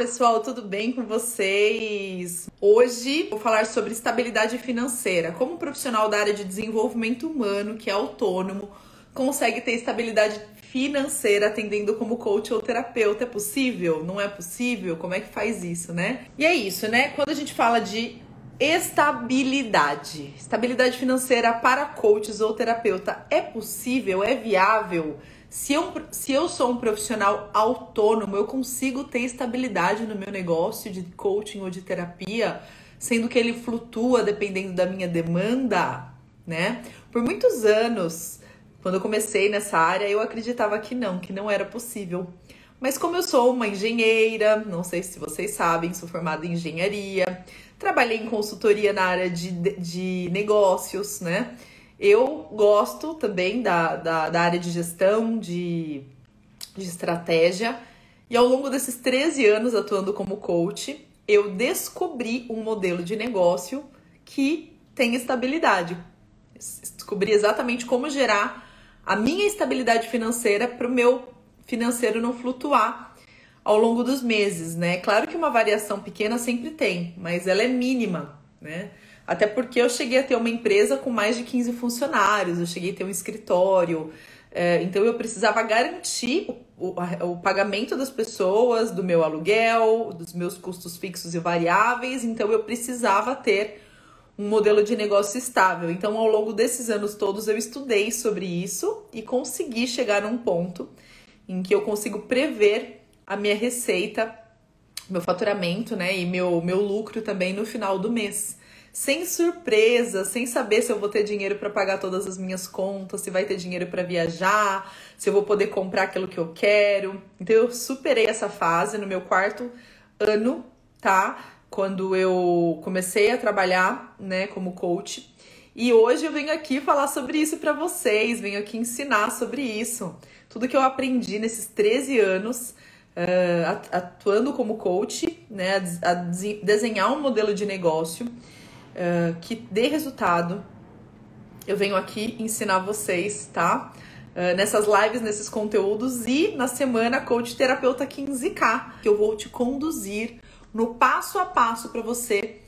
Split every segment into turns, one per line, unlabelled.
pessoal, tudo bem com vocês? Hoje vou falar sobre estabilidade financeira. Como profissional da área de desenvolvimento humano, que é autônomo, consegue ter estabilidade financeira atendendo como coach ou terapeuta? É possível? Não é possível? Como é que faz isso, né? E é isso, né? Quando a gente fala de estabilidade, estabilidade financeira para coaches ou terapeuta, é possível? É viável? Se eu, se eu sou um profissional autônomo, eu consigo ter estabilidade no meu negócio de coaching ou de terapia, sendo que ele flutua dependendo da minha demanda, né? Por muitos anos, quando eu comecei nessa área, eu acreditava que não, que não era possível. Mas como eu sou uma engenheira, não sei se vocês sabem, sou formada em engenharia, trabalhei em consultoria na área de, de negócios, né? Eu gosto também da, da, da área de gestão, de, de estratégia. E ao longo desses 13 anos atuando como coach, eu descobri um modelo de negócio que tem estabilidade. Descobri exatamente como gerar a minha estabilidade financeira para o meu financeiro não flutuar ao longo dos meses, né? Claro que uma variação pequena sempre tem, mas ela é mínima, né? Até porque eu cheguei a ter uma empresa com mais de 15 funcionários, eu cheguei a ter um escritório, é, então eu precisava garantir o, o, o, pagamento das pessoas, do meu aluguel, dos meus custos fixos e variáveis, então eu precisava ter um modelo de negócio estável. Então, ao longo desses anos todos, eu estudei sobre isso e consegui chegar num ponto em que eu consigo prever a minha receita, meu faturamento, né, e meu, meu lucro também no final do mês sem surpresa, sem saber se eu vou ter dinheiro para pagar todas as minhas contas, se vai ter dinheiro para viajar, se eu vou poder comprar aquilo que eu quero. Então eu superei essa fase no meu quarto ano, tá? Quando eu comecei a trabalhar, né, como coach. E hoje eu venho aqui falar sobre isso para vocês, venho aqui ensinar sobre isso. Tudo que eu aprendi nesses 13 anos uh, atuando como coach, né, a desenhar um modelo de negócio uh, que dê resultado, eu venho aqui ensinar vocês, tá? Uh, nessas lives, nesses conteúdos e na semana Coach Terapeuta 15K, que eu vou te conduzir no passo a passo para você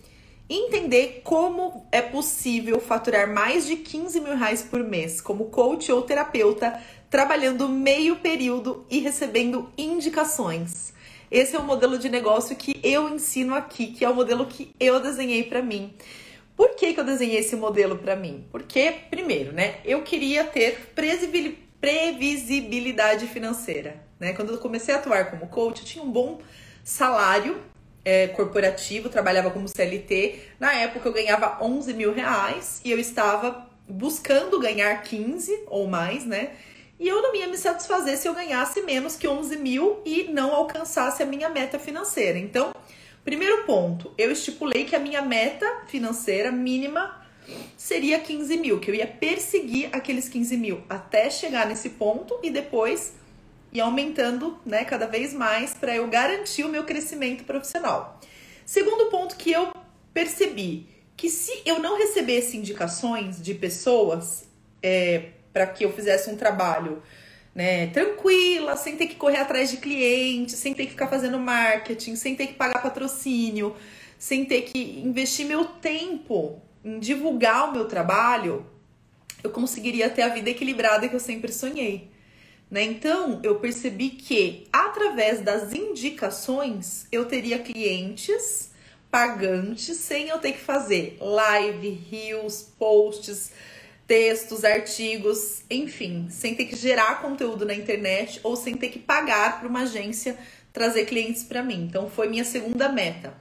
entender como é possível faturar mais de 15 mil reais por mês como coach ou terapeuta, trabalhando meio período e recebendo indicações. Esse é o modelo de negócio que eu ensino aqui, que é o modelo que eu desenhei para mim. Por que, que eu desenhei esse modelo para mim? Porque, primeiro, né, eu queria ter previsibilidade financeira. Né? Quando eu comecei a atuar como coach, eu tinha um bom salário é, corporativo, trabalhava como CLT. Na época eu ganhava 11 mil reais e eu estava buscando ganhar 15 ou mais, né? E eu não ia me satisfazer se eu ganhasse menos que 11 mil e não alcançasse a minha meta financeira. Então, primeiro ponto, eu estipulei que a minha meta financeira mínima seria 15 mil, que eu ia perseguir aqueles 15 mil até chegar nesse ponto e depois ir aumentando né, cada vez mais para eu garantir o meu crescimento profissional. Segundo ponto que eu percebi que se eu não recebesse indicações de pessoas é, para que eu fizesse um trabalho né, tranquila, sem ter que correr atrás de clientes, sem ter que ficar fazendo marketing, sem ter que pagar patrocínio, sem ter que investir meu tempo em divulgar o meu trabalho, eu conseguiria ter a vida equilibrada que eu sempre sonhei. Né? Então, eu percebi que através das indicações eu teria clientes pagantes sem eu ter que fazer live, reels, posts, textos, artigos, enfim, sem ter que gerar conteúdo na internet ou sem ter que pagar para uma agência trazer clientes para mim. Então foi minha segunda meta.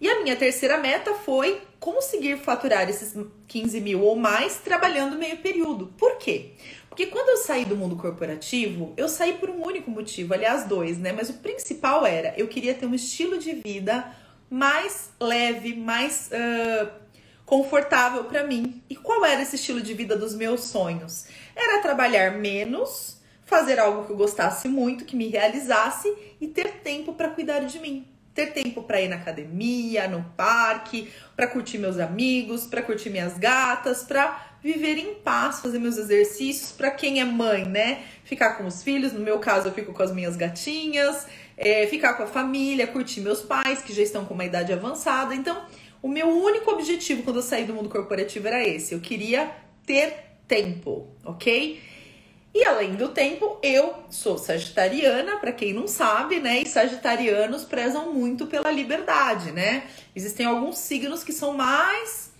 E a minha terceira meta foi conseguir faturar esses 15 mil ou mais trabalhando meio período. Por quê? Porque quando eu saí do mundo corporativo, eu saí por um único motivo, aliás, dois, né? Mas o principal era eu queria ter um estilo de vida mais leve, mais uh, confortável para mim. E qual era esse estilo de vida dos meus sonhos? Era trabalhar menos, fazer algo que eu gostasse muito, que me realizasse e ter tempo para cuidar de mim. Ter tempo para ir na academia, no parque, para curtir meus amigos, para curtir minhas gatas, para viver em paz, fazer meus exercícios. Para quem é mãe, né? Ficar com os filhos. No meu caso, eu fico com as minhas gatinhas. é, ficar com a família, curtir meus pais, que já estão com uma idade avançada. Então, o meu único objetivo quando eu saí do mundo corporativo era esse. Eu queria ter tempo, ok? E além do tempo, eu sou sagitariana, para quem não sabe, né? E sagitarianos prezam muito pela liberdade, né? Existem alguns signos que são mais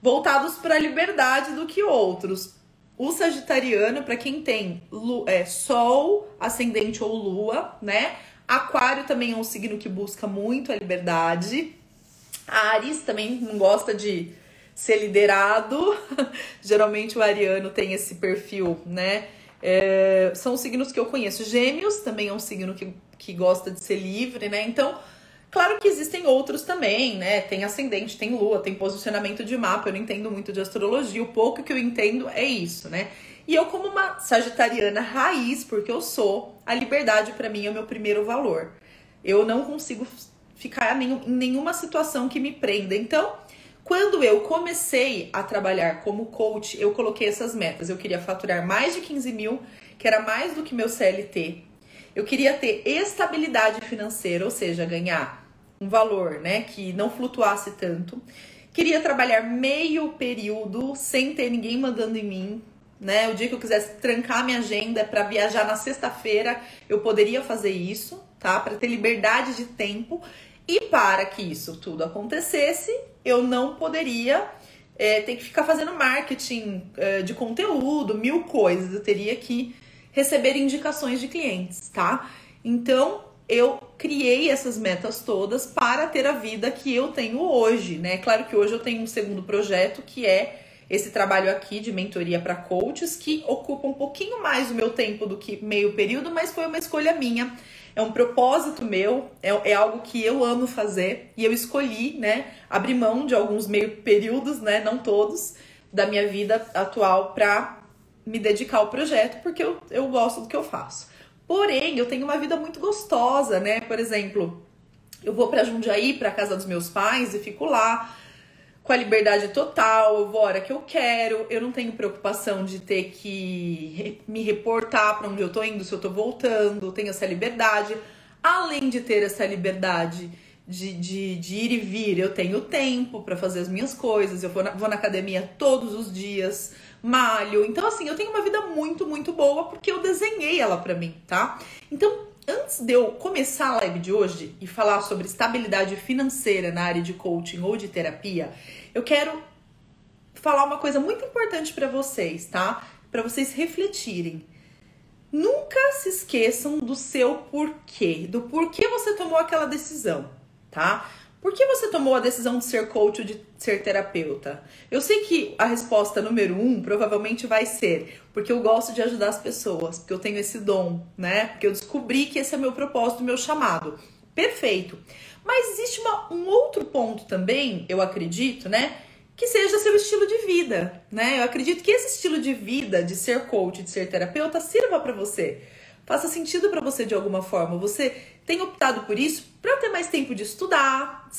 voltados para a liberdade do que outros. O sagitariano, para quem tem é, sol, ascendente ou lua, né? Aquário também é um signo que busca muito a liberdade. Ares também não gosta de ser liderado. Geralmente o ariano tem esse perfil, né? É, são signos que eu conheço. Gêmeos também é um signo que, que gosta de ser livre, né? Então, claro que existem outros também, né? Tem ascendente, tem lua, tem posicionamento de mapa. Eu não entendo muito de astrologia. O pouco que eu entendo é isso, né? E eu, como uma sagitariana raiz, porque eu sou, a liberdade para mim é o meu primeiro valor. Eu não consigo ficar em nenhuma situação que me prenda. Então, quando eu comecei a trabalhar como coach, eu coloquei essas metas. Eu queria faturar mais de 15 mil, que era mais do que meu CLT. Eu queria ter estabilidade financeira, ou seja, ganhar um valor, né, que não flutuasse tanto. Queria trabalhar meio período sem ter ninguém mandando em mim, né? O dia que eu quisesse trancar minha agenda para viajar na sexta-feira, eu poderia fazer isso, tá? Para ter liberdade de tempo. E para que isso tudo acontecesse, eu não poderia é, ter que ficar fazendo marketing é, de conteúdo, mil coisas. Eu teria que receber indicações de clientes, tá? Então eu criei essas metas todas para ter a vida que eu tenho hoje, né? Claro que hoje eu tenho um segundo projeto que é esse trabalho aqui de mentoria para coaches, que ocupa um pouquinho mais o meu tempo do que meio período, mas foi uma escolha minha é um propósito meu, é, é, algo que eu amo fazer e eu escolhi, né, abrir mão de alguns meio períodos, né, não todos, da minha vida atual para me dedicar ao projeto, porque eu, eu gosto do que eu faço. Porém, eu tenho uma vida muito gostosa, né? Por exemplo, eu vou para Jundiaí, para casa dos meus pais e fico lá com a liberdade total, eu vou a hora que eu quero, eu não tenho preocupação de ter que me reportar para onde eu tô indo, se eu tô voltando, tenho essa liberdade. Além de ter essa liberdade de, de, de ir e vir, eu tenho tempo para fazer as minhas coisas, eu vou na, vou na academia todos os dias, malho. Então, assim, eu tenho uma vida muito, muito boa porque eu desenhei ela para mim, tá? Então, antes de eu começar a live de hoje e falar sobre estabilidade financeira na área de coaching ou de terapia, eu quero falar uma coisa muito importante para vocês, tá? Para vocês refletirem. Nunca se esqueçam do seu porquê, do porquê você tomou aquela decisão, tá? Por que você tomou a decisão de ser coach ou de ser terapeuta? Eu sei que a resposta número um provavelmente vai ser porque eu gosto de ajudar as pessoas, porque eu tenho esse dom, né? Porque eu descobri que esse é meu propósito, meu chamado. Perfeito. Mas existe uma, um outro ponto também, eu acredito, né? Que seja seu estilo de vida, né? Eu acredito que esse estilo de vida, de ser coach, de ser terapeuta, sirva para você. Faça sentido para você de alguma forma. Você tem optado por isso para ter mais tempo de estudar,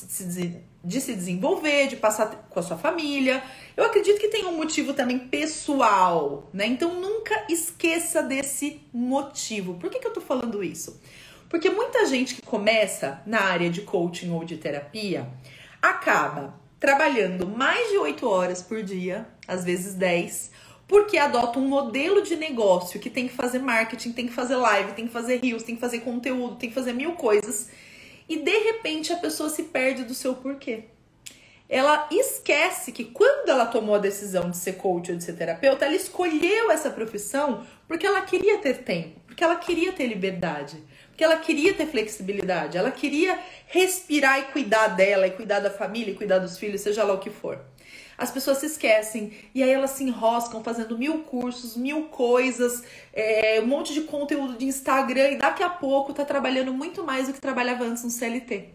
de se desenvolver, de passar com a sua família. Eu acredito que tem um motivo também pessoal, né? Então nunca esqueça desse motivo. Por que, que eu tô falando isso? Porque muita gente que começa na área de coaching ou de terapia acaba trabalhando mais de 8 horas por dia, às vezes 10, porque adota um modelo de negócio que tem que fazer marketing, tem que fazer live, tem que fazer reels, tem que fazer conteúdo, tem que fazer mil coisas. E de repente a pessoa se perde do seu porquê. Ela esquece que quando ela tomou a decisão de ser coach ou de ser terapeuta, ela escolheu essa profissão porque ela queria ter tempo, porque ela queria ter liberdade, porque ela queria ter flexibilidade, ela queria respirar e cuidar dela, e cuidar da família, e cuidar dos filhos, seja lá o que for. As pessoas se esquecem e aí elas se enroscam fazendo mil cursos, mil coisas, é, um monte de conteúdo de Instagram e daqui a pouco tá trabalhando muito mais do que trabalhava antes no CLT.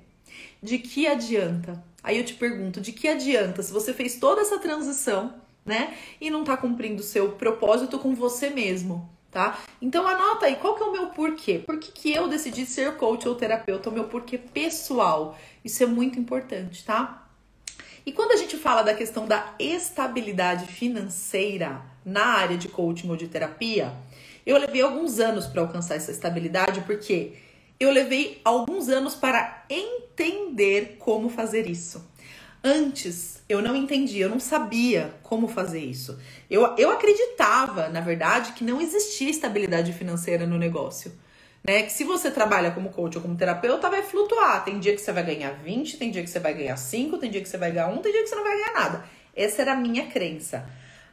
De que adianta? Aí eu te pergunto, de que adianta se você fez toda essa transição, né, e não tá cumprindo o seu propósito com você mesmo? Tá? Então anota aí, qual que é o meu porquê? Por que, que eu decidi ser coach ou terapeuta? O meu porquê pessoal. Isso é muito importante, tá? E quando a gente fala da questão da estabilidade financeira na área de coaching ou de terapia, eu levei alguns anos para alcançar essa estabilidade porque eu levei alguns anos para entender como fazer isso. Antes, eu não entendia, eu não sabia como fazer isso. Eu, eu acreditava, na verdade, que não existia estabilidade financeira no negócio. Né? Que se você trabalha como coach ou como terapeuta, vai flutuar. Tem dia que você vai ganhar 20, tem dia que você vai ganhar 5, tem dia que você vai ganhar 1, tem dia que você não vai ganhar nada. Essa era a minha crença.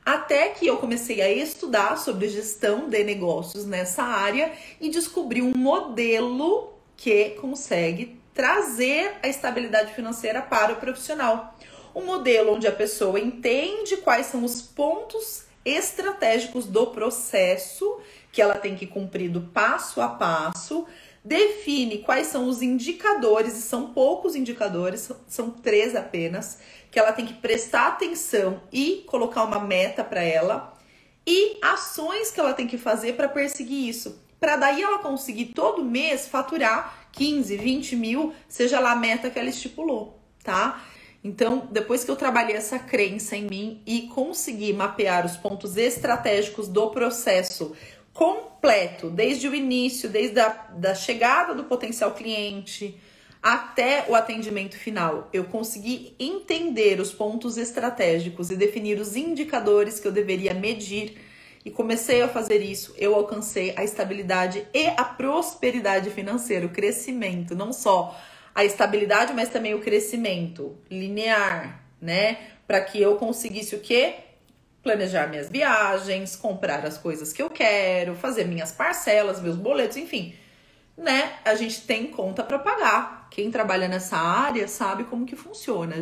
Até que eu comecei a estudar sobre gestão de negócios nessa área e descobri um modelo que consegue trazer a estabilidade financeira para o profissional. Um modelo onde a pessoa entende quais são os pontos estratégicos do processo que ela tem que cumprir do passo a passo, define quais são os indicadores, e são poucos indicadores, são três apenas, que ela tem que prestar atenção e colocar uma meta para ela, e ações que ela tem que fazer para perseguir isso. Para daí ela conseguir todo mês faturar 15, 20 mil, seja lá a meta que ela estipulou, tá? Então, depois que eu trabalhei essa crença em mim e consegui mapear os pontos estratégicos do processo completo, desde o início, desde a da chegada do potencial cliente até o atendimento final, eu consegui entender os pontos estratégicos e definir os indicadores que eu deveria medir e comecei a fazer isso, eu alcancei a estabilidade e a prosperidade financeira, o crescimento, não só a estabilidade, mas também o crescimento linear, né? Para que eu conseguisse o quê? Planejar minhas viagens, comprar as coisas que eu quero, fazer minhas parcelas, meus boletos, enfim. Né? A gente tem conta para pagar. Quem trabalha nessa área sabe como que funciona. A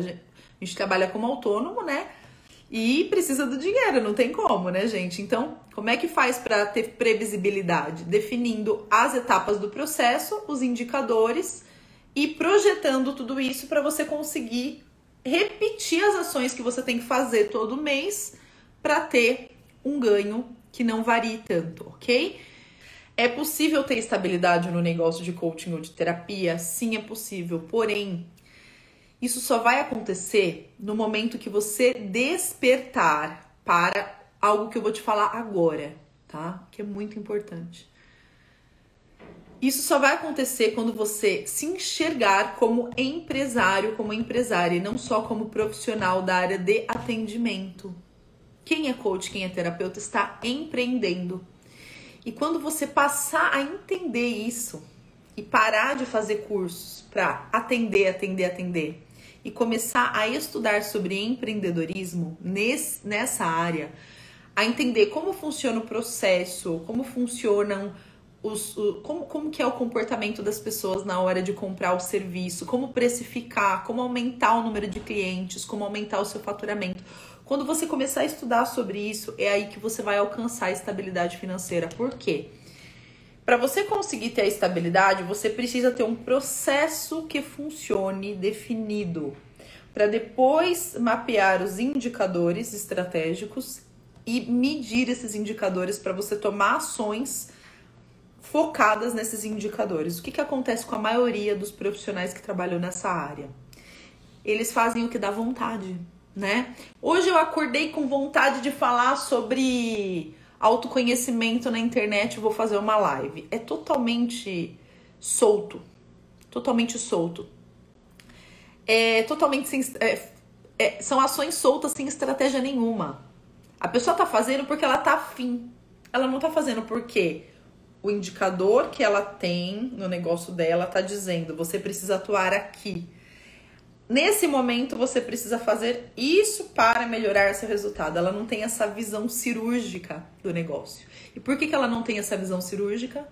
gente trabalha como autônomo, né? E precisa do dinheiro, não tem como, né, gente? Então, como é que faz para ter previsibilidade? Definindo as etapas do processo, os indicadores e projetando tudo isso para você conseguir repetir as ações que você tem que fazer todo mês para ter um ganho que não varie tanto, ok? É possível ter estabilidade no negócio de coaching ou de terapia? Sim, é possível. Porém, isso só vai acontecer no momento que você despertar para algo que eu vou te falar agora, tá? Que é muito importante. Isso só vai acontecer quando você se enxergar como empresário, como empresária, e não só como profissional da área de atendimento. Quem é coach, quem é terapeuta está empreendendo. E quando você passar a entender isso e parar de fazer cursos para atender, atender, atender e começar a estudar sobre empreendedorismo nesse, nessa área, a entender como funciona o processo, como funcionam os, o, como, como que é o comportamento das pessoas na hora de comprar o serviço, como precificar, como aumentar o número de clientes, como aumentar o seu faturamento. Quando você começar a estudar sobre isso, é aí que você vai alcançar a estabilidade financeira. Por quê? Para você conseguir ter a estabilidade, você precisa ter um processo que funcione definido, para depois mapear os indicadores estratégicos e medir esses indicadores para você tomar ações focadas nesses indicadores. O que, que acontece com a maioria dos profissionais que trabalham nessa área? Eles fazem o que dá vontade, né? Hoje eu acordei com vontade de falar sobre autoconhecimento na internet, vou fazer uma live. É totalmente solto. Totalmente solto. É totalmente sem. É, é, são ações soltas sem estratégia nenhuma. A pessoa tá fazendo porque ela tá afim. Ela não tá fazendo porque o indicador que ela tem no negócio dela tá dizendo: você precisa atuar aqui. Nesse momento você precisa fazer isso para melhorar seu resultado. Ela não tem essa visão cirúrgica do negócio. E por que, que ela não tem essa visão cirúrgica?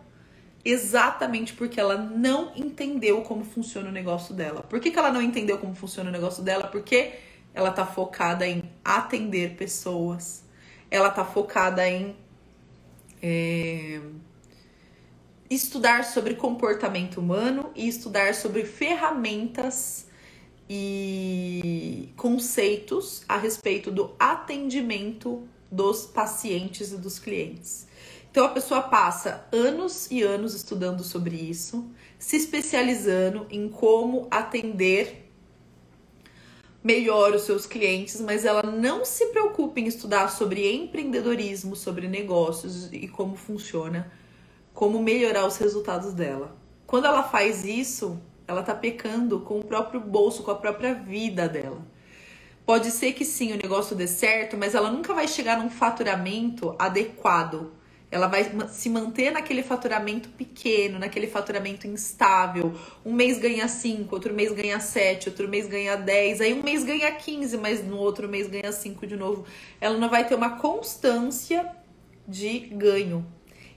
Exatamente porque ela não entendeu como funciona o negócio dela. Por que, que ela não entendeu como funciona o negócio dela? Porque ela tá focada em atender pessoas. Ela tá focada em. É estudar sobre comportamento humano e estudar sobre ferramentas e conceitos a respeito do atendimento dos pacientes e dos clientes. Então a pessoa passa anos e anos estudando sobre isso, se especializando em como atender melhor os seus clientes, mas ela não se preocupa em estudar sobre empreendedorismo, sobre negócios e como funciona como melhorar os resultados dela. Quando ela faz isso, ela tá pecando com o próprio bolso, com a própria vida dela. Pode ser que sim, o negócio dê certo, mas ela nunca vai chegar num faturamento adequado ela vai se manter naquele faturamento pequeno, naquele faturamento instável. Um mês ganha 5, outro mês ganha 7, outro mês ganha 10, aí um mês ganha 15, mas no outro mês ganha 5 de novo. Ela não vai ter uma constância de ganho.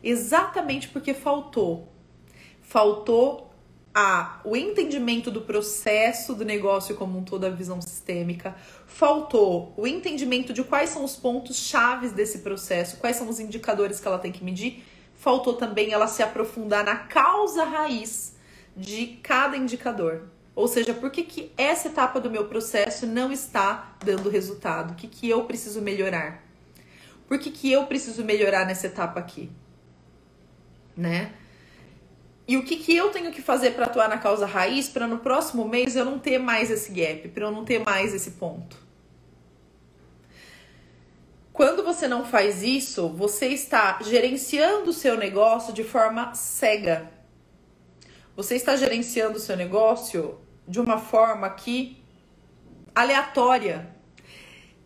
Exatamente porque faltou. Faltou a o entendimento do processo do negócio como um todo, a visão sistêmica. Faltou o entendimento de quais são os pontos chaves desse processo, quais são os indicadores que ela tem que medir. Faltou também ela se aprofundar na causa raiz de cada indicador. Ou seja, por que, que essa etapa do meu processo não está dando resultado? O que, que eu preciso melhorar? Por que, que eu preciso melhorar nessa etapa aqui? Né? E o que, que eu tenho que fazer para atuar na causa raiz para no próximo mês eu não ter mais esse gap, para eu não ter mais esse ponto? Quando você não faz isso, você está gerenciando o seu negócio de forma cega. Você está gerenciando o seu negócio de uma forma que aleatória.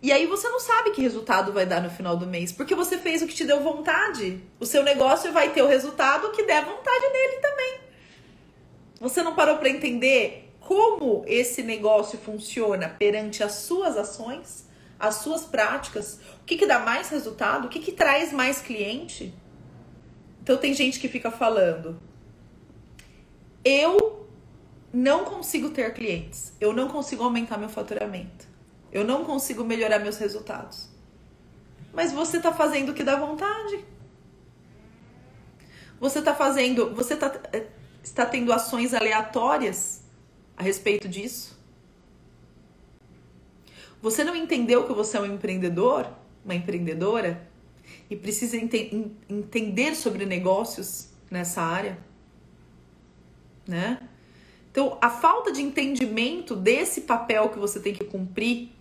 E aí você não sabe que resultado vai dar no final do mês, porque você fez o que te deu vontade. O seu negócio vai ter o resultado que der vontade nele também. Você não parou para entender como esse negócio funciona perante as suas ações, as suas práticas, o que, que dá mais resultado, o que, que traz mais cliente? Então tem gente que fica falando, eu não consigo ter clientes, eu não consigo aumentar meu faturamento. Eu não consigo melhorar meus resultados. Mas você está fazendo o que dá vontade. Você está fazendo, você tá, eh, está tendo ações aleatórias a respeito disso. Você não entendeu que você é um empreendedor, uma empreendedora e precisa ente entender sobre negócios nessa área, né? Então, a falta de entendimento desse papel que você tem que cumprir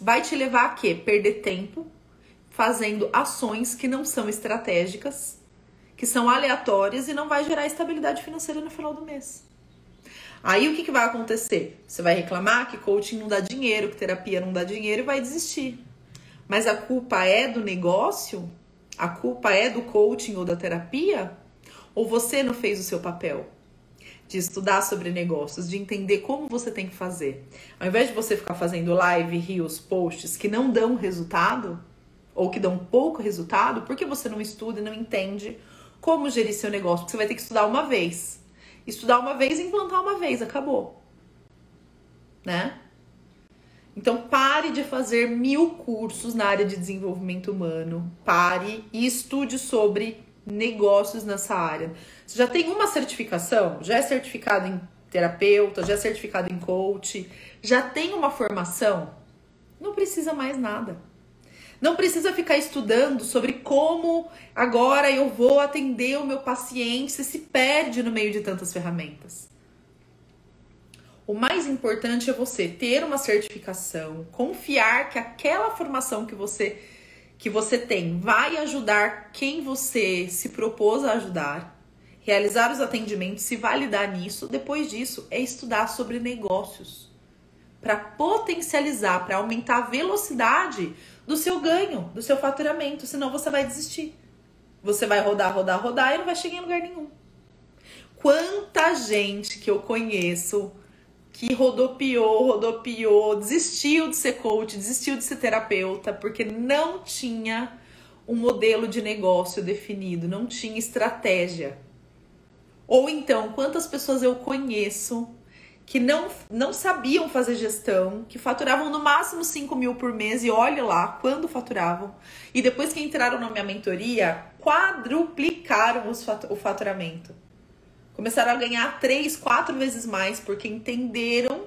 vai te levar a quê? Perder tempo fazendo ações que não são estratégicas, que são aleatórias e não vai gerar estabilidade financeira no final do mês. Aí o que, que vai acontecer? Você vai reclamar que coaching não dá dinheiro, que terapia não dá dinheiro e vai desistir. Mas a culpa é do negócio? A culpa é do coaching ou da terapia? Ou você não fez o seu papel? De estudar sobre negócios, de entender como você tem que fazer. Ao invés de você ficar fazendo live, rios, posts que não dão resultado, ou que dão pouco resultado, por que você não estuda e não entende como gerir seu negócio? Porque você vai ter que estudar uma vez. Estudar uma vez e implantar uma vez, acabou. Né? Então pare de fazer mil cursos na área de desenvolvimento humano. Pare e estude sobre negócios nessa área. Você já tem uma certificação, já é certificado em terapeuta, já é certificado em coach, já tem uma formação, não precisa mais nada. Não precisa ficar estudando sobre como agora eu vou atender o meu paciente, você se perde no meio de tantas ferramentas. O mais importante é você ter uma certificação, confiar que aquela formação que você que você tem vai ajudar quem você se propôs a ajudar, realizar os atendimentos, se validar nisso. Depois disso, é estudar sobre negócios para potencializar, para aumentar a velocidade do seu ganho, do seu faturamento, senão você vai desistir. Você vai rodar, rodar, rodar e não vai chegar em lugar nenhum. Quanta gente que eu conheço que rodopiou, rodopiou, desistiu de ser coach, desistiu de ser terapeuta, porque não tinha um modelo de negócio definido, não tinha estratégia. Ou então, quantas pessoas eu conheço que não, não sabiam fazer gestão, que faturavam no máximo 5 mil por mês, e olha lá quando faturavam, e depois que entraram na minha mentoria, quadruplicaram os, o faturamento. Começaram a ganhar três, quatro vezes mais porque entenderam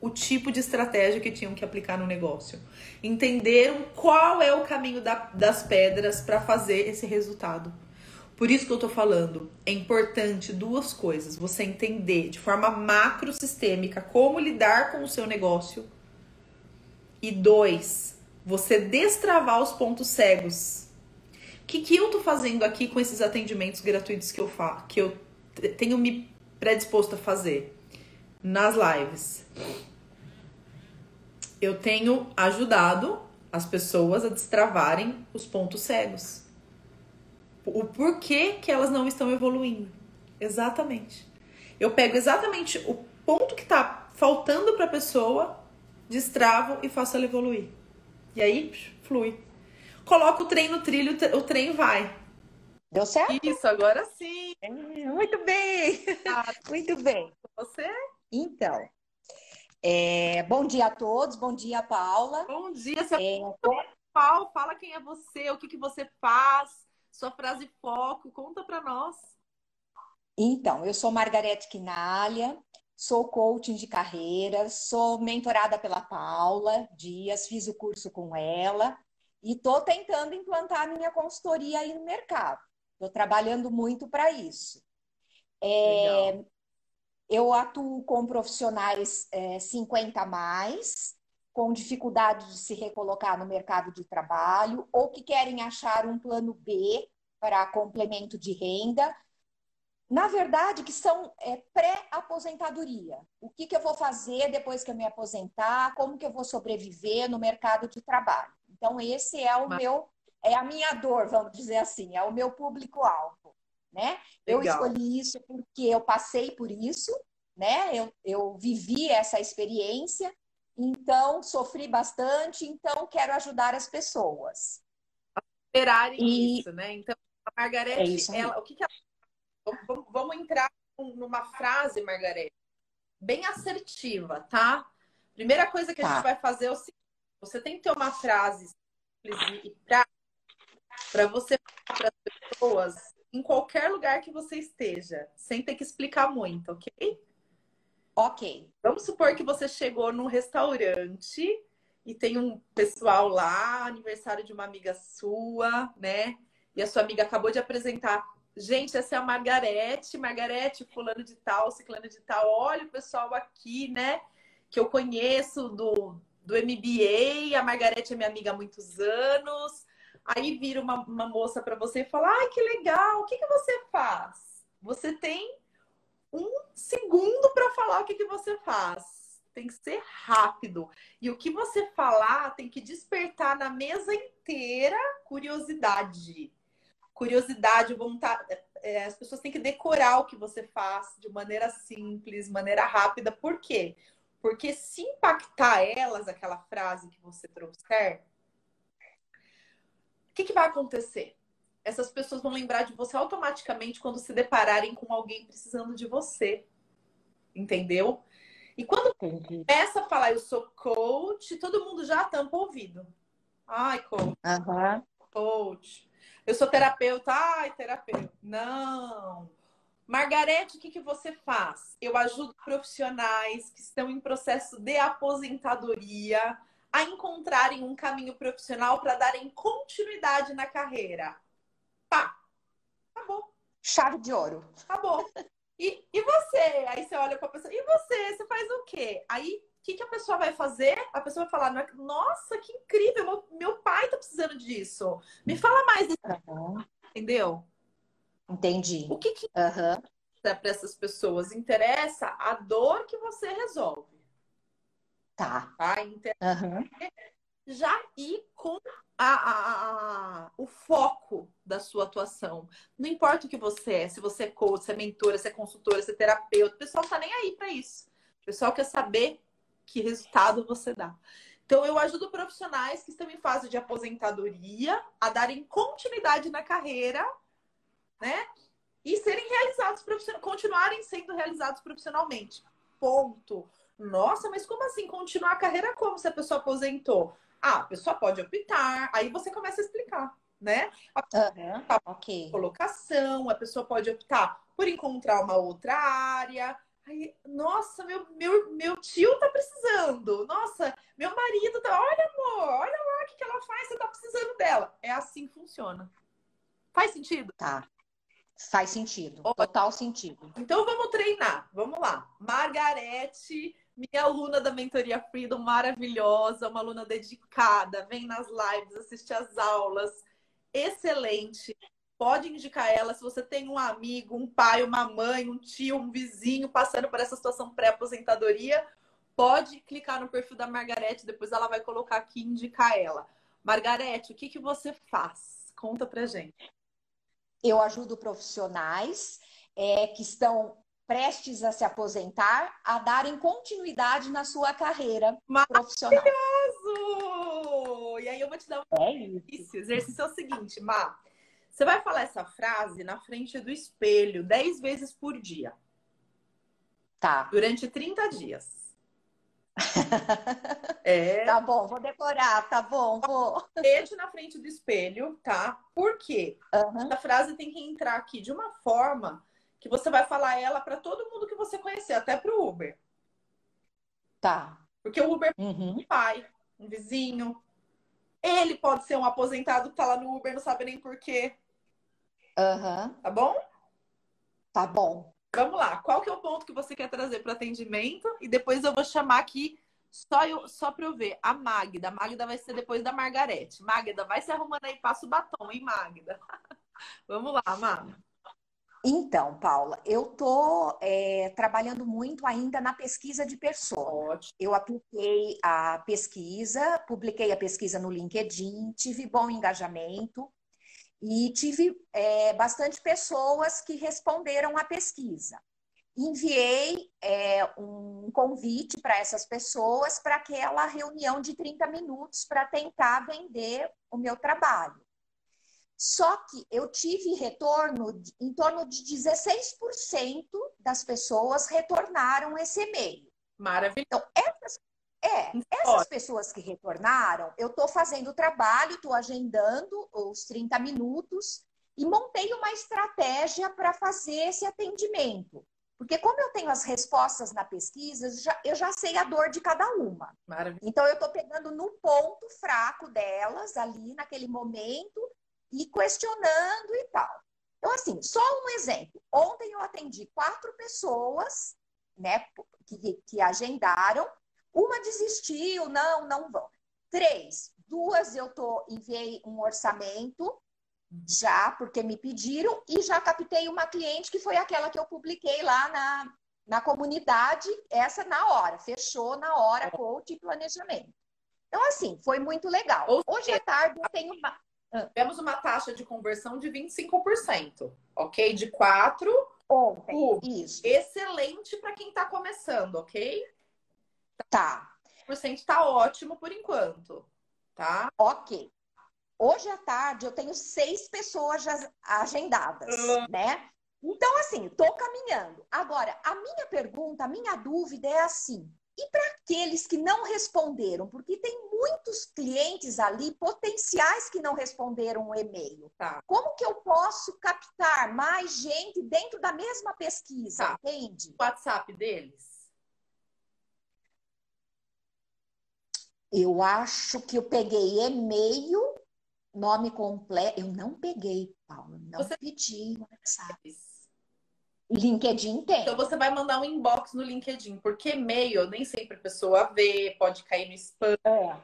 o tipo de estratégia que tinham que aplicar no negócio. Entenderam qual é o caminho da, das pedras para fazer esse resultado. Por isso que eu tô falando, é importante duas coisas: você entender de forma macro sistêmica como lidar com o seu negócio. E dois, você destravar os pontos cegos o que, que eu tô fazendo aqui com esses atendimentos gratuitos que eu faço, que eu tenho me predisposto a fazer nas lives? Eu tenho ajudado as pessoas a destravarem os pontos cegos. O porquê que elas não estão evoluindo. Exatamente. Eu pego exatamente o ponto que está faltando para a pessoa, destravo e faço ela evoluir. E aí, flui. Coloco o trem no trilho, o trem vai.
Deu certo?
Isso, agora sim.
É, muito bem. Ah, muito bem.
Você?
Então, é, bom dia a todos, bom dia, Paula.
Bom dia, você é, Paulo, fala quem é você, o que, que você faz, sua frase foco, conta para nós.
Então, eu sou Margarete Quinalha, sou coaching de carreira, sou mentorada pela Paula Dias, fiz o curso com ela e estou tentando implantar a minha consultoria aí no mercado. Estou trabalhando muito para isso. É, eu atuo com profissionais é, 50 a mais, com dificuldade de se recolocar no mercado de trabalho, ou que querem achar um plano B para complemento de renda, na verdade, que são é, pré-aposentadoria. O que, que eu vou fazer depois que eu me aposentar? Como que eu vou sobreviver no mercado de trabalho? Então, esse é o Mas... meu, é a minha dor, vamos dizer assim, é o meu público-alvo. Né? Eu escolhi isso porque eu passei por isso, né? Eu, eu vivi essa experiência, então sofri bastante, então quero ajudar as pessoas.
Esperarem e... isso, né? Então, a Margarete, é ela, o que, que ela Vamos, vamos entrar numa frase, Margarete, bem assertiva, tá? Primeira coisa que tá. a gente vai fazer é o seguinte: você tem que ter uma frase simples e para você falar para as pessoas em qualquer lugar que você esteja, sem ter que explicar muito, ok?
Ok.
Vamos supor que você chegou num restaurante e tem um pessoal lá, aniversário de uma amiga sua, né? E a sua amiga acabou de apresentar Gente, essa é a Margarete, Margarete, fulano de tal, ciclano de tal. Olha o pessoal aqui, né? Que eu conheço do, do MBA. A Margarete é minha amiga há muitos anos. Aí vira uma, uma moça para você e fala: Ai, que legal, o que, que você faz? Você tem um segundo para falar o que, que você faz. Tem que ser rápido. E o que você falar tem que despertar na mesa inteira curiosidade curiosidade, vontade. É, as pessoas têm que decorar o que você faz de maneira simples, maneira rápida. Por quê? Porque se impactar elas, aquela frase que você trouxer, o que, que vai acontecer? Essas pessoas vão lembrar de você automaticamente quando se depararem com alguém precisando de você. Entendeu? E quando começa a falar eu sou coach, todo mundo já tampa o ouvido. Ai, coach.
Uhum.
Coach. Eu sou terapeuta, ai, terapeuta. Não. Margarete, o que, que você faz? Eu ajudo profissionais que estão em processo de aposentadoria a encontrarem um caminho profissional para darem continuidade na carreira. Pá! Acabou.
Chave de ouro.
Acabou. E, e você? Aí você olha para a pessoa, e você? Você faz o quê? Aí que, que a pessoa vai fazer? A pessoa vai falar, nossa, que incrível, meu, meu pai tá precisando disso. Me fala mais disso. Uhum. Entendeu?
Entendi.
O que, que uhum. para essas pessoas? Interessa a dor que você resolve.
Tá.
tá? Uhum. Já ir com a, a, a, o foco da sua atuação. Não importa o que você é, se você é coach, se é mentora, se é consultora, se é terapeuta, o pessoal não tá nem aí para isso. O pessoal quer saber que resultado você dá. Então, eu ajudo profissionais que estão em fase de aposentadoria a darem continuidade na carreira, né? E serem realizados profissionalmente, continuarem sendo realizados profissionalmente. Ponto. Nossa, mas como assim continuar a carreira como se a pessoa aposentou? Ah, a pessoa pode optar, aí você começa a explicar, né? A
uhum, ok.
Colocação, a pessoa pode optar por encontrar uma outra área, Aí, nossa, meu, meu, meu tio tá precisando. Nossa, meu marido tá. Olha, amor, olha lá o que, que ela faz, você tá precisando dela. É assim que funciona. Faz sentido?
Tá. Faz sentido. Total sentido.
Então vamos treinar. Vamos lá. Margarete, minha aluna da Mentoria Freedom, maravilhosa, uma aluna dedicada, vem nas lives, assiste às aulas. Excelente pode indicar ela. Se você tem um amigo, um pai, uma mãe, um tio, um vizinho passando por essa situação pré-aposentadoria, pode clicar no perfil da Margarete, depois ela vai colocar aqui e indicar ela. Margarete, o que, que você faz? Conta pra gente.
Eu ajudo profissionais é, que estão prestes a se aposentar a darem continuidade na sua carreira profissional.
E aí eu vou te dar um é exercício. O exercício é o seguinte, Má. Você vai falar essa frase na frente do espelho 10 vezes por dia.
Tá.
Durante 30 dias.
É. Tá bom, vou decorar, tá bom, vou.
Beijo na frente do espelho, tá? Por quê? Uhum. A frase tem que entrar aqui de uma forma que você vai falar ela para todo mundo que você conhecer, até pro Uber.
Tá.
Porque o Uber uhum. um pai, um vizinho. Ele pode ser um aposentado que tá lá no Uber, não sabe nem por quê.
Uhum.
Tá bom?
Tá bom.
Vamos lá. Qual que é o ponto que você quer trazer para atendimento? E depois eu vou chamar aqui só, eu, só para eu ver. A Magda. A Magda vai ser depois da Margarete. Magda, vai se arrumando aí, passa o batom, hein, Magda? Vamos lá, Magda.
Então, Paula, eu estou é, trabalhando muito ainda na pesquisa de pessoa. Eu apliquei a pesquisa, publiquei a pesquisa no LinkedIn, tive bom engajamento e tive é, bastante pessoas que responderam à pesquisa. Enviei é, um convite para essas pessoas para aquela reunião de 30 minutos para tentar vender o meu trabalho. Só que eu tive retorno em torno de 16% das pessoas retornaram esse e-mail.
Maravilha.
Então, essas, é, essas pessoas que retornaram, eu estou fazendo o trabalho, estou agendando os 30 minutos e montei uma estratégia para fazer esse atendimento. Porque como eu tenho as respostas na pesquisa, já, eu já sei a dor de cada uma.
Maravilha.
Então eu estou pegando no ponto fraco delas ali naquele momento e questionando e tal. Então, assim, só um exemplo. Ontem eu atendi quatro pessoas, né, que, que agendaram. Uma desistiu, não, não vão. Três, duas eu tô, enviei um orçamento já, porque me pediram, e já captei uma cliente que foi aquela que eu publiquei lá na, na comunidade, essa na hora, fechou na hora, coach e planejamento. Então, assim, foi muito legal. Hoje à tarde eu tenho uma.
Tivemos uma taxa de conversão de 25%, ok? De 4
Ontem, uh, isso.
Excelente para quem está começando, ok?
Tá.
5% está ótimo por enquanto, tá?
Ok. Hoje à tarde eu tenho seis pessoas agendadas, uhum. né? Então, assim, estou caminhando. Agora, a minha pergunta, a minha dúvida é assim: e para aqueles que não responderam? Porque tem muitos clientes ali, potenciais, que não responderam o e-mail.
Tá.
Como que eu posso captar mais gente dentro da mesma pesquisa? Tá. Entende?
O WhatsApp deles?
Eu acho que eu peguei e-mail, nome completo. Eu não peguei, Paulo. Não Você... pedi WhatsApp. LinkedIn tem.
Então você vai mandar um inbox no LinkedIn, porque e-mail nem sempre a pessoa vê, pode cair no spam.
É.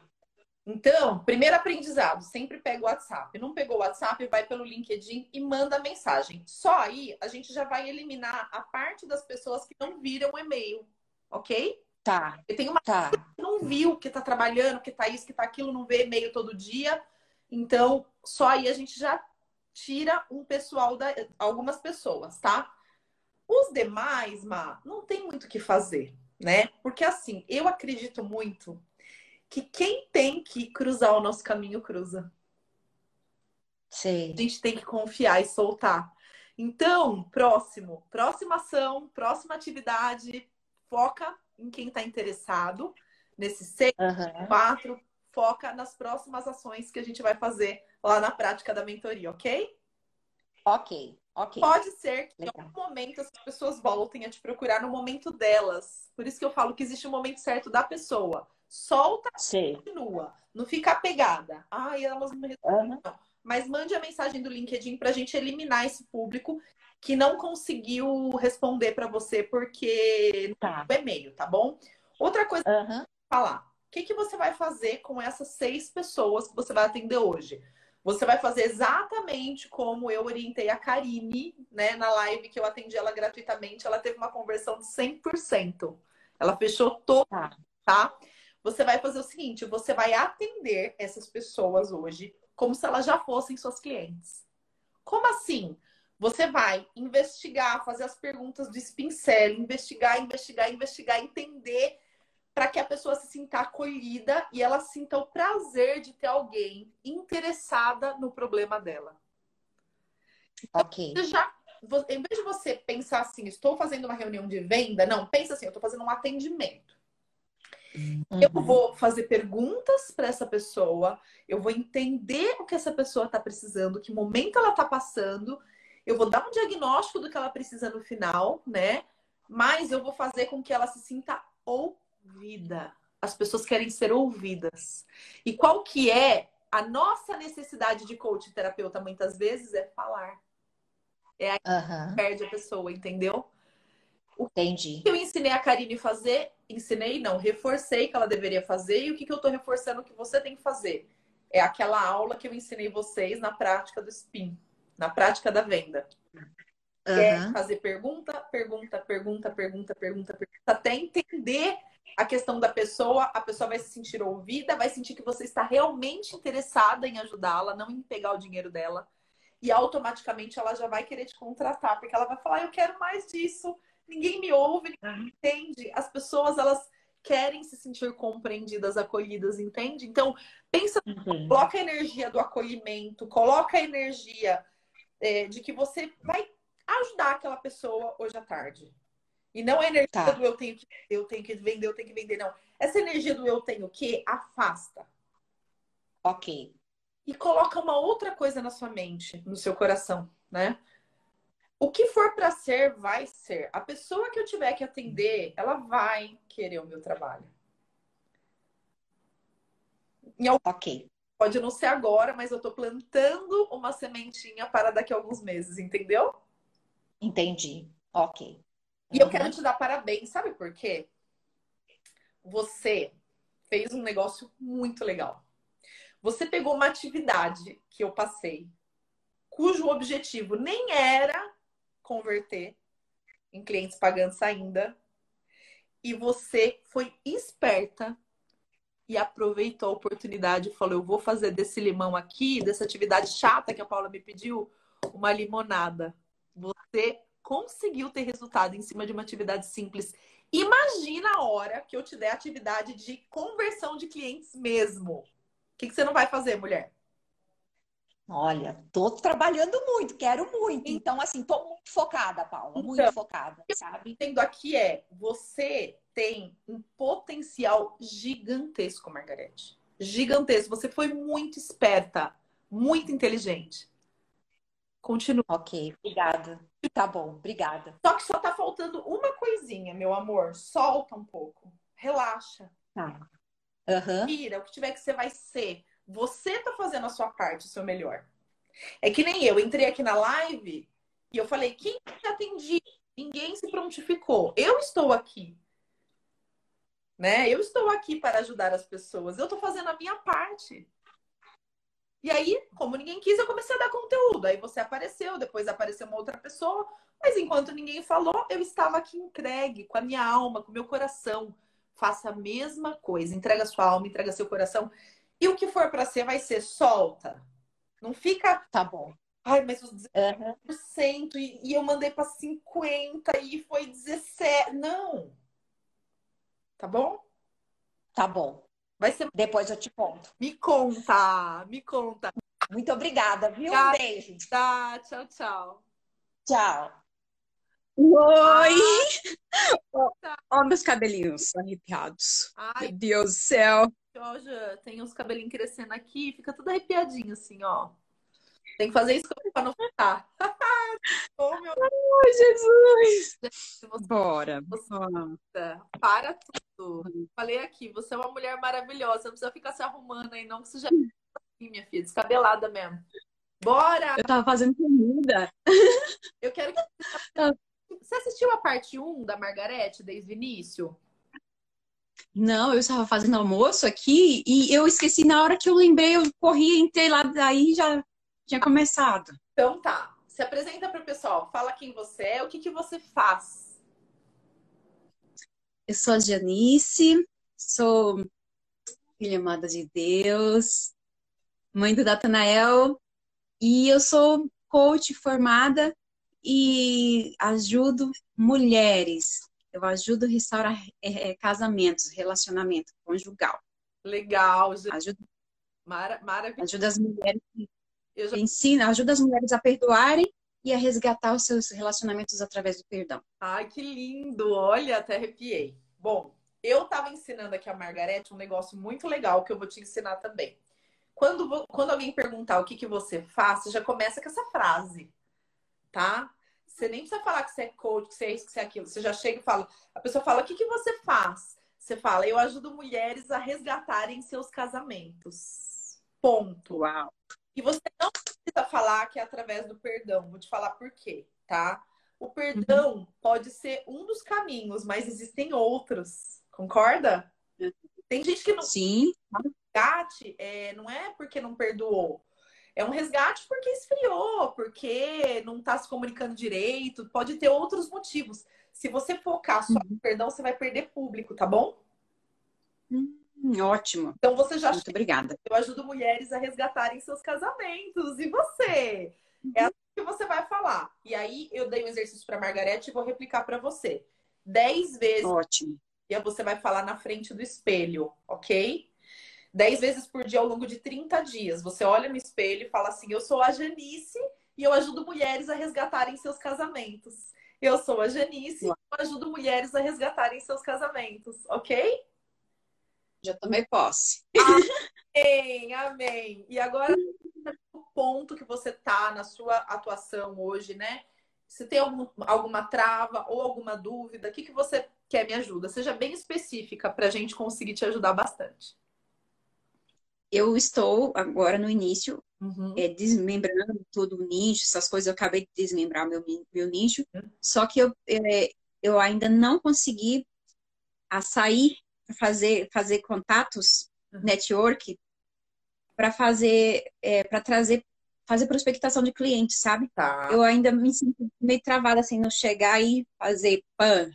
Então, primeiro aprendizado, sempre pega o WhatsApp. Não pegou o WhatsApp, vai pelo LinkedIn e manda mensagem. Só aí a gente já vai eliminar a parte das pessoas que não viram o e-mail, ok?
Tá.
E tem uma
tá.
que não viu, que tá trabalhando, que tá isso, que tá aquilo, não vê e-mail todo dia. Então, só aí a gente já tira um pessoal da algumas pessoas, tá? Os demais, Ma, não tem muito o que fazer, né? Porque assim, eu acredito muito que quem tem que cruzar o nosso caminho cruza.
Sim.
A gente tem que confiar e soltar. Então, próximo, próxima ação, próxima atividade, foca em quem está interessado. Nesse seis, uhum. quatro, foca nas próximas ações que a gente vai fazer lá na prática da mentoria, ok?
Ok. Okay.
Pode ser que Legal. em algum momento as pessoas voltem a te procurar no momento delas. Por isso que eu falo que existe um momento certo da pessoa. Solta e continua. Não fica apegada. Ai, elas não me respondem. Uhum. Mas mande a mensagem do LinkedIn para a gente eliminar esse público que não conseguiu responder para você porque
tá.
no e-mail, tá bom? Outra coisa
uhum.
falar. O que, que você vai fazer com essas seis pessoas que você vai atender hoje? Você vai fazer exatamente como eu orientei a Karine, né, na live que eu atendi ela gratuitamente. Ela teve uma conversão de 100%. Ela fechou toda, tá. tá? Você vai fazer o seguinte: você vai atender essas pessoas hoje como se elas já fossem suas clientes. Como assim? Você vai investigar, fazer as perguntas do Spincel, investigar, investigar, investigar, entender para que a pessoa se sinta acolhida e ela sinta o prazer de ter alguém interessada no problema dela.
Ok.
Você já, em vez de você pensar assim, estou fazendo uma reunião de venda, não, pensa assim, eu estou fazendo um atendimento. Uhum. Eu vou fazer perguntas para essa pessoa, eu vou entender o que essa pessoa está precisando, que momento ela está passando, eu vou dar um diagnóstico do que ela precisa no final, né? Mas eu vou fazer com que ela se sinta ouvida. As pessoas querem ser ouvidas. E qual que é a nossa necessidade de coach terapeuta muitas vezes é falar. É aí uhum. que perde a pessoa, entendeu?
Entendi.
O que eu ensinei a Karine fazer, ensinei não, reforcei que ela deveria fazer e o que, que eu estou reforçando que você tem que fazer. É aquela aula que eu ensinei vocês na prática do SPIN, na prática da venda. Uhum. É fazer pergunta, pergunta, pergunta, pergunta, pergunta, pergunta, até entender a questão da pessoa, a pessoa vai se sentir ouvida, vai sentir que você está realmente interessada em ajudá-la, não em pegar o dinheiro dela. E automaticamente ela já vai querer te contratar, porque ela vai falar: eu quero mais disso, ninguém me ouve, ninguém me entende. As pessoas, elas querem se sentir compreendidas, acolhidas, entende? Então, pensa, uhum. coloca a energia do acolhimento, coloca a energia é, de que você vai ajudar aquela pessoa hoje à tarde. E não a energia tá. do eu tenho que eu tenho que vender, eu tenho que vender, não. Essa energia do eu tenho que afasta.
Ok.
E coloca uma outra coisa na sua mente, no seu coração, né? O que for para ser, vai ser. A pessoa que eu tiver que atender, ela vai querer o meu trabalho.
Em algum... Ok.
Pode não ser agora, mas eu estou plantando uma sementinha para daqui a alguns meses, entendeu?
Entendi. Ok.
E uhum. eu quero te dar parabéns, sabe por quê? Você fez um negócio muito legal. Você pegou uma atividade que eu passei, cujo objetivo nem era converter em clientes pagantes ainda. E você foi esperta e aproveitou a oportunidade e falou: Eu vou fazer desse limão aqui, dessa atividade chata que a Paula me pediu, uma limonada. Você conseguiu ter resultado em cima de uma atividade simples. Imagina a hora que eu te der atividade de conversão de clientes mesmo. O que, que você não vai fazer, mulher?
Olha, tô trabalhando muito, quero muito. Então, assim, tô muito focada, Paula, então, muito focada, sabe?
Entendo aqui é, você tem um potencial gigantesco, Margarete. Gigantesco. Você foi muito esperta, muito inteligente. Continua.
Ok, obrigada. Tá bom, obrigada.
Só que só tá faltando uma coisinha, meu amor. Solta um pouco. Relaxa.
Tá.
Uhum. Vira, o que tiver que você vai ser você tá fazendo a sua parte, o seu melhor. É que nem eu, entrei aqui na live e eu falei, quem te atendi? Ninguém se prontificou. Eu estou aqui. Né? Eu estou aqui para ajudar as pessoas. Eu estou fazendo a minha parte. E aí, como ninguém quis, eu comecei a dar conteúdo. Aí você apareceu, depois apareceu uma outra pessoa. Mas enquanto ninguém falou, eu estava aqui entregue com a minha alma, com o meu coração. Faça a mesma coisa. Entrega sua alma, entrega seu coração. E o que for para ser, vai ser solta. Não fica.
Tá bom.
Ai, mas os 17% uhum. e, e eu mandei para 50% e foi 17%. Não. Tá bom?
Tá bom. Vai ser. Depois eu te conto.
Me conta, me conta.
Muito obrigada, viu? Um beijo.
Tá, tchau, tchau.
Tchau.
Oi! Ó, oh, meus cabelinhos arrepiados. Ai. Meu Deus do céu.
Hoje tem uns cabelinhos crescendo aqui, fica tudo arrepiadinho assim, ó. Tem que fazer isso pra não ficar.
oh, meu... Ai, Jesus! Você,
bora, bora. Para tudo. Falei aqui, você é uma mulher maravilhosa, não precisa ficar se arrumando aí, não, que você já é assim, minha filha, descabelada mesmo. Bora!
Eu tava fazendo comida.
Eu quero que você... Você assistiu a parte 1 da Margarete desde o início?
Não, eu estava fazendo almoço aqui e eu esqueci na hora que eu lembrei, eu corri, entrei lá, daí já tinha começado.
Então tá. Se apresenta para o pessoal, fala quem você é, o que, que você faz.
Eu sou a Janice, sou filha amada de Deus, mãe do Datanael, e eu sou coach formada e ajudo mulheres. Eu ajudo a restaurar é, casamentos, relacionamento conjugal.
Legal,
ajuda,
Mara, maravilhoso.
Ajuda as mulheres já... ensina, ajuda as mulheres a perdoarem e a resgatar os seus relacionamentos através do perdão.
Ai, que lindo! Olha, até arrepiei. Bom, eu estava ensinando aqui a Margarete um negócio muito legal que eu vou te ensinar também. Quando, quando alguém perguntar o que, que você faz, você já começa com essa frase, tá? Você nem precisa falar que você é coach, que você é isso, que você é aquilo. Você já chega e fala. A pessoa fala: o que, que você faz? Você fala: eu ajudo mulheres a resgatarem seus casamentos. Ponto.
Uau.
E você não precisa falar que é através do perdão. Vou te falar por quê, tá? O perdão uhum. pode ser um dos caminhos, mas existem outros. Concorda?
Uhum.
Tem gente que não.
Sim.
Resgate é, não é porque não perdoou. É um resgate porque esfriou, porque não está se comunicando direito, pode ter outros motivos. Se você focar só no uhum. perdão, você vai perder público, tá bom?
Hum, ótimo.
Então você já.
Muito obrigada.
Eu ajudo mulheres a resgatarem seus casamentos. E você? Uhum. É assim que você vai falar. E aí eu dei um exercício para Margarete e vou replicar para você. Dez vezes.
Ótimo.
E aí você vai falar na frente do espelho, ok? 10 vezes por dia ao longo de 30 dias. Você olha no espelho e fala assim: Eu sou a Janice e eu ajudo mulheres a resgatarem seus casamentos. Eu sou a Janice e eu ajudo mulheres a resgatarem seus casamentos, ok?
Já tomei posse.
Amém, amém. E agora, o ponto que você tá na sua atuação hoje, né? Se tem algum, alguma trava ou alguma dúvida, o que, que você quer me ajuda? Seja bem específica para a gente conseguir te ajudar bastante
eu estou agora no início, uhum. é, desmembrando todo o nicho, essas coisas, eu acabei de desmembrar meu, meu nicho, uhum. só que eu, é, eu ainda não consegui a sair para fazer, fazer contatos, uhum. network, para fazer, é, para trazer, fazer prospectação de clientes, sabe?
Tá.
Eu ainda me sinto meio travada assim, não chegar e fazer pan.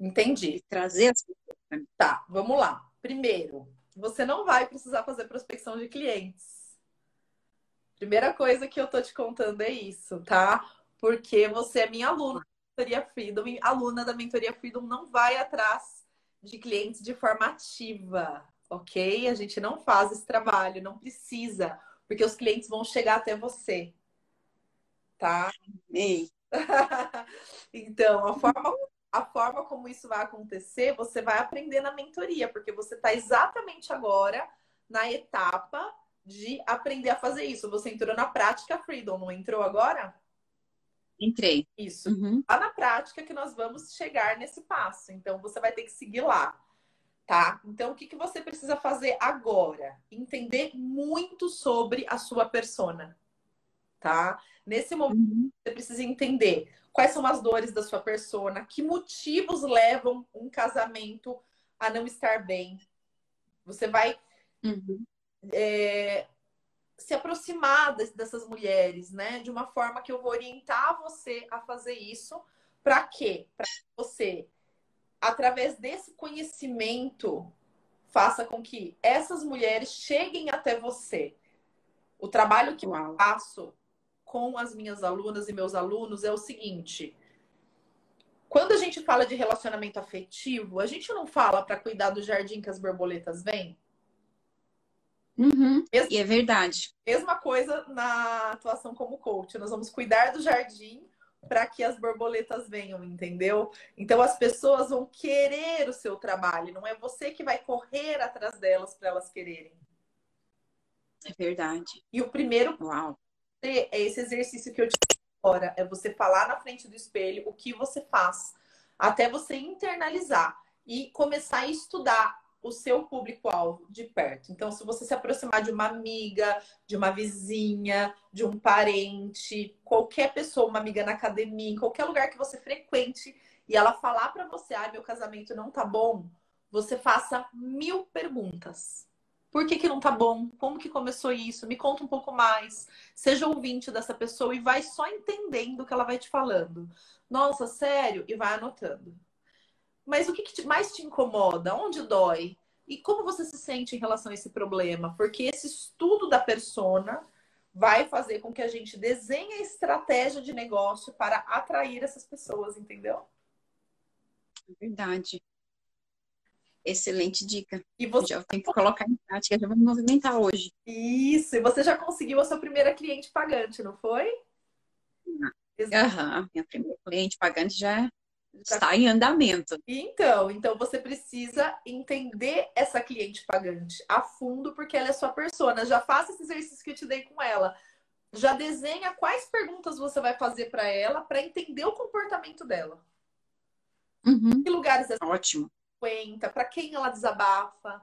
Entendi.
Trazer as coisas.
Tá, vamos lá. Primeiro, você não vai precisar fazer prospecção de clientes. Primeira coisa que eu tô te contando é isso, tá? Porque você é minha aluna da Mentoria Freedom e aluna da Mentoria Freedom não vai atrás de clientes de forma ativa, ok? A gente não faz esse trabalho, não precisa, porque os clientes vão chegar até você, tá? Então, a forma a forma como isso vai acontecer, você vai aprender na mentoria, porque você está exatamente agora na etapa de aprender a fazer isso. Você entrou na prática Freedom, não entrou agora?
Entrei.
Isso. Uhum. Lá na prática que nós vamos chegar nesse passo. Então, você vai ter que seguir lá. Tá? Então, o que, que você precisa fazer agora? Entender muito sobre a sua persona. Tá? Nesse momento, uhum. você precisa entender quais são as dores da sua persona, que motivos levam um casamento a não estar bem. Você vai
uhum.
é, se aproximar dessas mulheres, né? De uma forma que eu vou orientar você a fazer isso. Para quê? Para que você, através desse conhecimento, faça com que essas mulheres cheguem até você. O trabalho que Uau. eu faço com as minhas alunas e meus alunos é o seguinte: quando a gente fala de relacionamento afetivo, a gente não fala para cuidar do jardim que as borboletas vêm?
Uhum, mesma, e é verdade.
Mesma coisa na atuação como coach. Nós vamos cuidar do jardim para que as borboletas venham, entendeu? Então as pessoas vão querer o seu trabalho, não é você que vai correr atrás delas para elas quererem.
É verdade.
E o primeiro
Uau
é esse exercício que eu te agora, é você falar na frente do espelho o que você faz, até você internalizar e começar a estudar o seu público-alvo de perto. Então, se você se aproximar de uma amiga, de uma vizinha, de um parente, qualquer pessoa, uma amiga na academia, em qualquer lugar que você frequente, e ela falar para você: "Ah, meu casamento não tá bom", você faça mil perguntas. Por que, que não tá bom? Como que começou isso? Me conta um pouco mais. Seja ouvinte dessa pessoa e vai só entendendo o que ela vai te falando. Nossa, sério? E vai anotando. Mas o que, que mais te incomoda? Onde dói? E como você se sente em relação a esse problema? Porque esse estudo da persona vai fazer com que a gente desenhe a estratégia de negócio para atrair essas pessoas, entendeu?
Verdade. Excelente dica. E você já tem que colocar em prática, já vou me movimentar hoje.
Isso, e você já conseguiu a sua primeira cliente pagante, não foi?
Aham, minha primeira cliente pagante já está em andamento.
Então, então você precisa entender essa cliente pagante a fundo, porque ela é sua persona. Já faça esse exercício que eu te dei com ela. Já desenha quais perguntas você vai fazer para ela para entender o comportamento dela.
Uhum.
Que lugares é
ótimo
frequenta, para quem ela desabafa,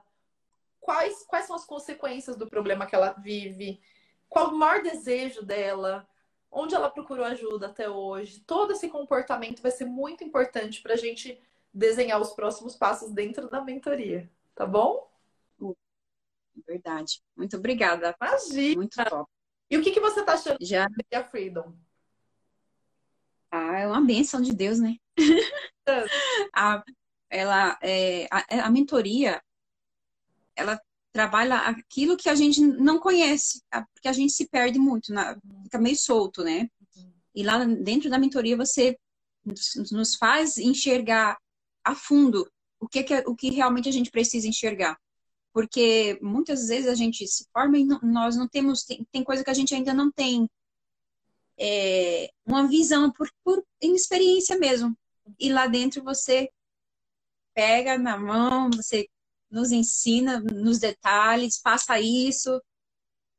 quais, quais são as consequências do problema que ela vive, qual o maior desejo dela, onde ela procurou ajuda até hoje. Todo esse comportamento vai ser muito importante para a gente desenhar os próximos passos dentro da mentoria, tá bom?
Verdade. Muito obrigada.
Imagina.
Muito top.
E o que, que você tá achando
Já...
da Freedom?
Ah, é uma benção de Deus, né? a, ela é, a, a mentoria ela trabalha aquilo que a gente não conhece, porque a gente se perde muito, na, fica meio solto, né? E lá dentro da mentoria você nos faz enxergar a fundo o que, que o que realmente a gente precisa enxergar. Porque muitas vezes a gente se forma e não, nós não temos, tem, tem, coisa que a gente ainda não tem é, uma visão por, por inexperiência mesmo. E lá dentro você pega na mão, você nos ensina nos detalhes, faça isso,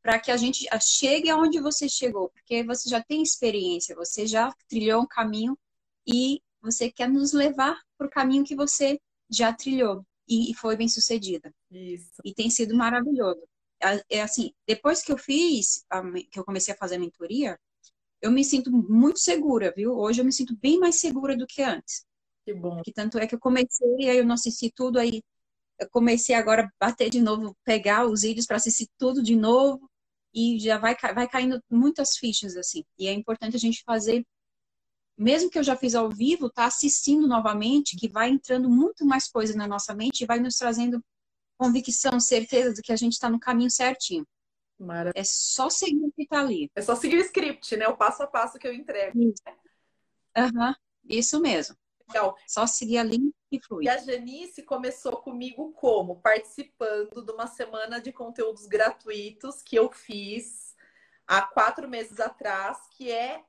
para que a gente chegue aonde você chegou, porque você já tem experiência, você já trilhou um caminho e você quer nos levar para o caminho que você já trilhou e foi bem sucedida.
Isso.
E tem sido maravilhoso. É, é assim, depois que eu fiz, que eu comecei a fazer a mentoria, eu me sinto muito segura, viu? Hoje eu me sinto bem mais segura do que antes.
Que bom.
Que tanto é que eu comecei, aí eu não assisti tudo, aí eu comecei agora a bater de novo, pegar os vídeos para assistir tudo de novo, e já vai, vai caindo muitas fichas, assim. E é importante a gente fazer, mesmo que eu já fiz ao vivo, tá assistindo novamente, que vai entrando muito mais coisa na nossa mente e vai nos trazendo convicção, certeza de que a gente está no caminho certinho.
Maravilha.
É só seguir o que está ali.
É só seguir o script, né? O passo a passo que eu entrego.
Uhum. Isso mesmo.
Legal.
Só seguir a linha e fluir.
E a Janice começou comigo como? Participando de uma semana de conteúdos gratuitos que eu fiz há quatro meses atrás, que é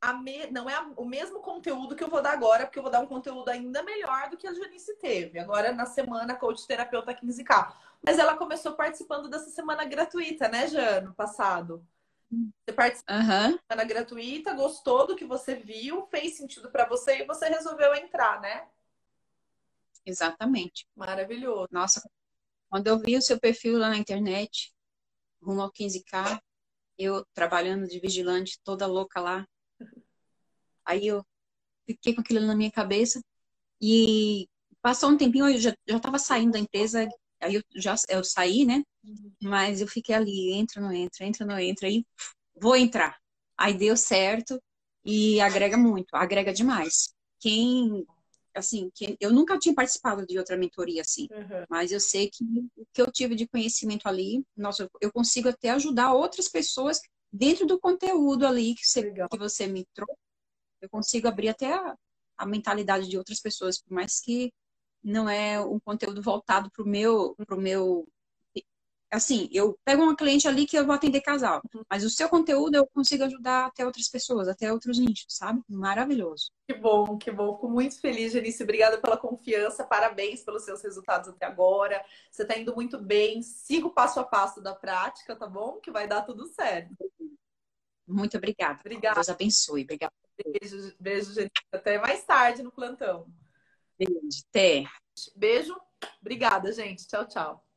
a me... não é o mesmo conteúdo que eu vou dar agora, porque eu vou dar um conteúdo ainda melhor do que a Janice teve. Agora, na semana, Coach Terapeuta 15K. Mas ela começou participando dessa semana gratuita, né, Jano, passado? Você participou
uhum.
na gratuita, gostou do que você viu, fez sentido para você e você resolveu entrar, né?
Exatamente.
Maravilhoso.
Nossa, quando eu vi o seu perfil lá na internet, rumo ao 15K, eu trabalhando de vigilante, toda louca lá. Aí eu fiquei com aquilo na minha cabeça e passou um tempinho, eu já, já tava saindo da empresa, aí eu já eu saí, né? Mas eu fiquei ali, entra, não entra, entra, não entra, aí vou entrar. Aí deu certo e agrega muito, agrega demais. Quem, assim, quem, eu nunca tinha participado de outra mentoria assim, uhum. mas eu sei que o que eu tive de conhecimento ali, nossa, eu consigo até ajudar outras pessoas dentro do conteúdo ali que você, que você me trouxe. Eu consigo abrir até a, a mentalidade de outras pessoas, por mais que não é um conteúdo voltado para o meu, pro meu assim, eu pego uma cliente ali que eu vou atender casal, uhum. mas o seu conteúdo eu consigo ajudar até outras pessoas, até outros nichos, sabe? Maravilhoso.
Que bom, que bom. Fico muito feliz, Janice. Obrigada pela confiança, parabéns pelos seus resultados até agora. Você está indo muito bem. Siga o passo a passo da prática, tá bom? Que vai dar tudo certo.
Muito obrigada.
Obrigada.
Deus abençoe. Obrigada.
Beijo, beijo, Janice. Até mais tarde no plantão.
Beijo. Até.
Beijo. Obrigada, gente. Tchau, tchau.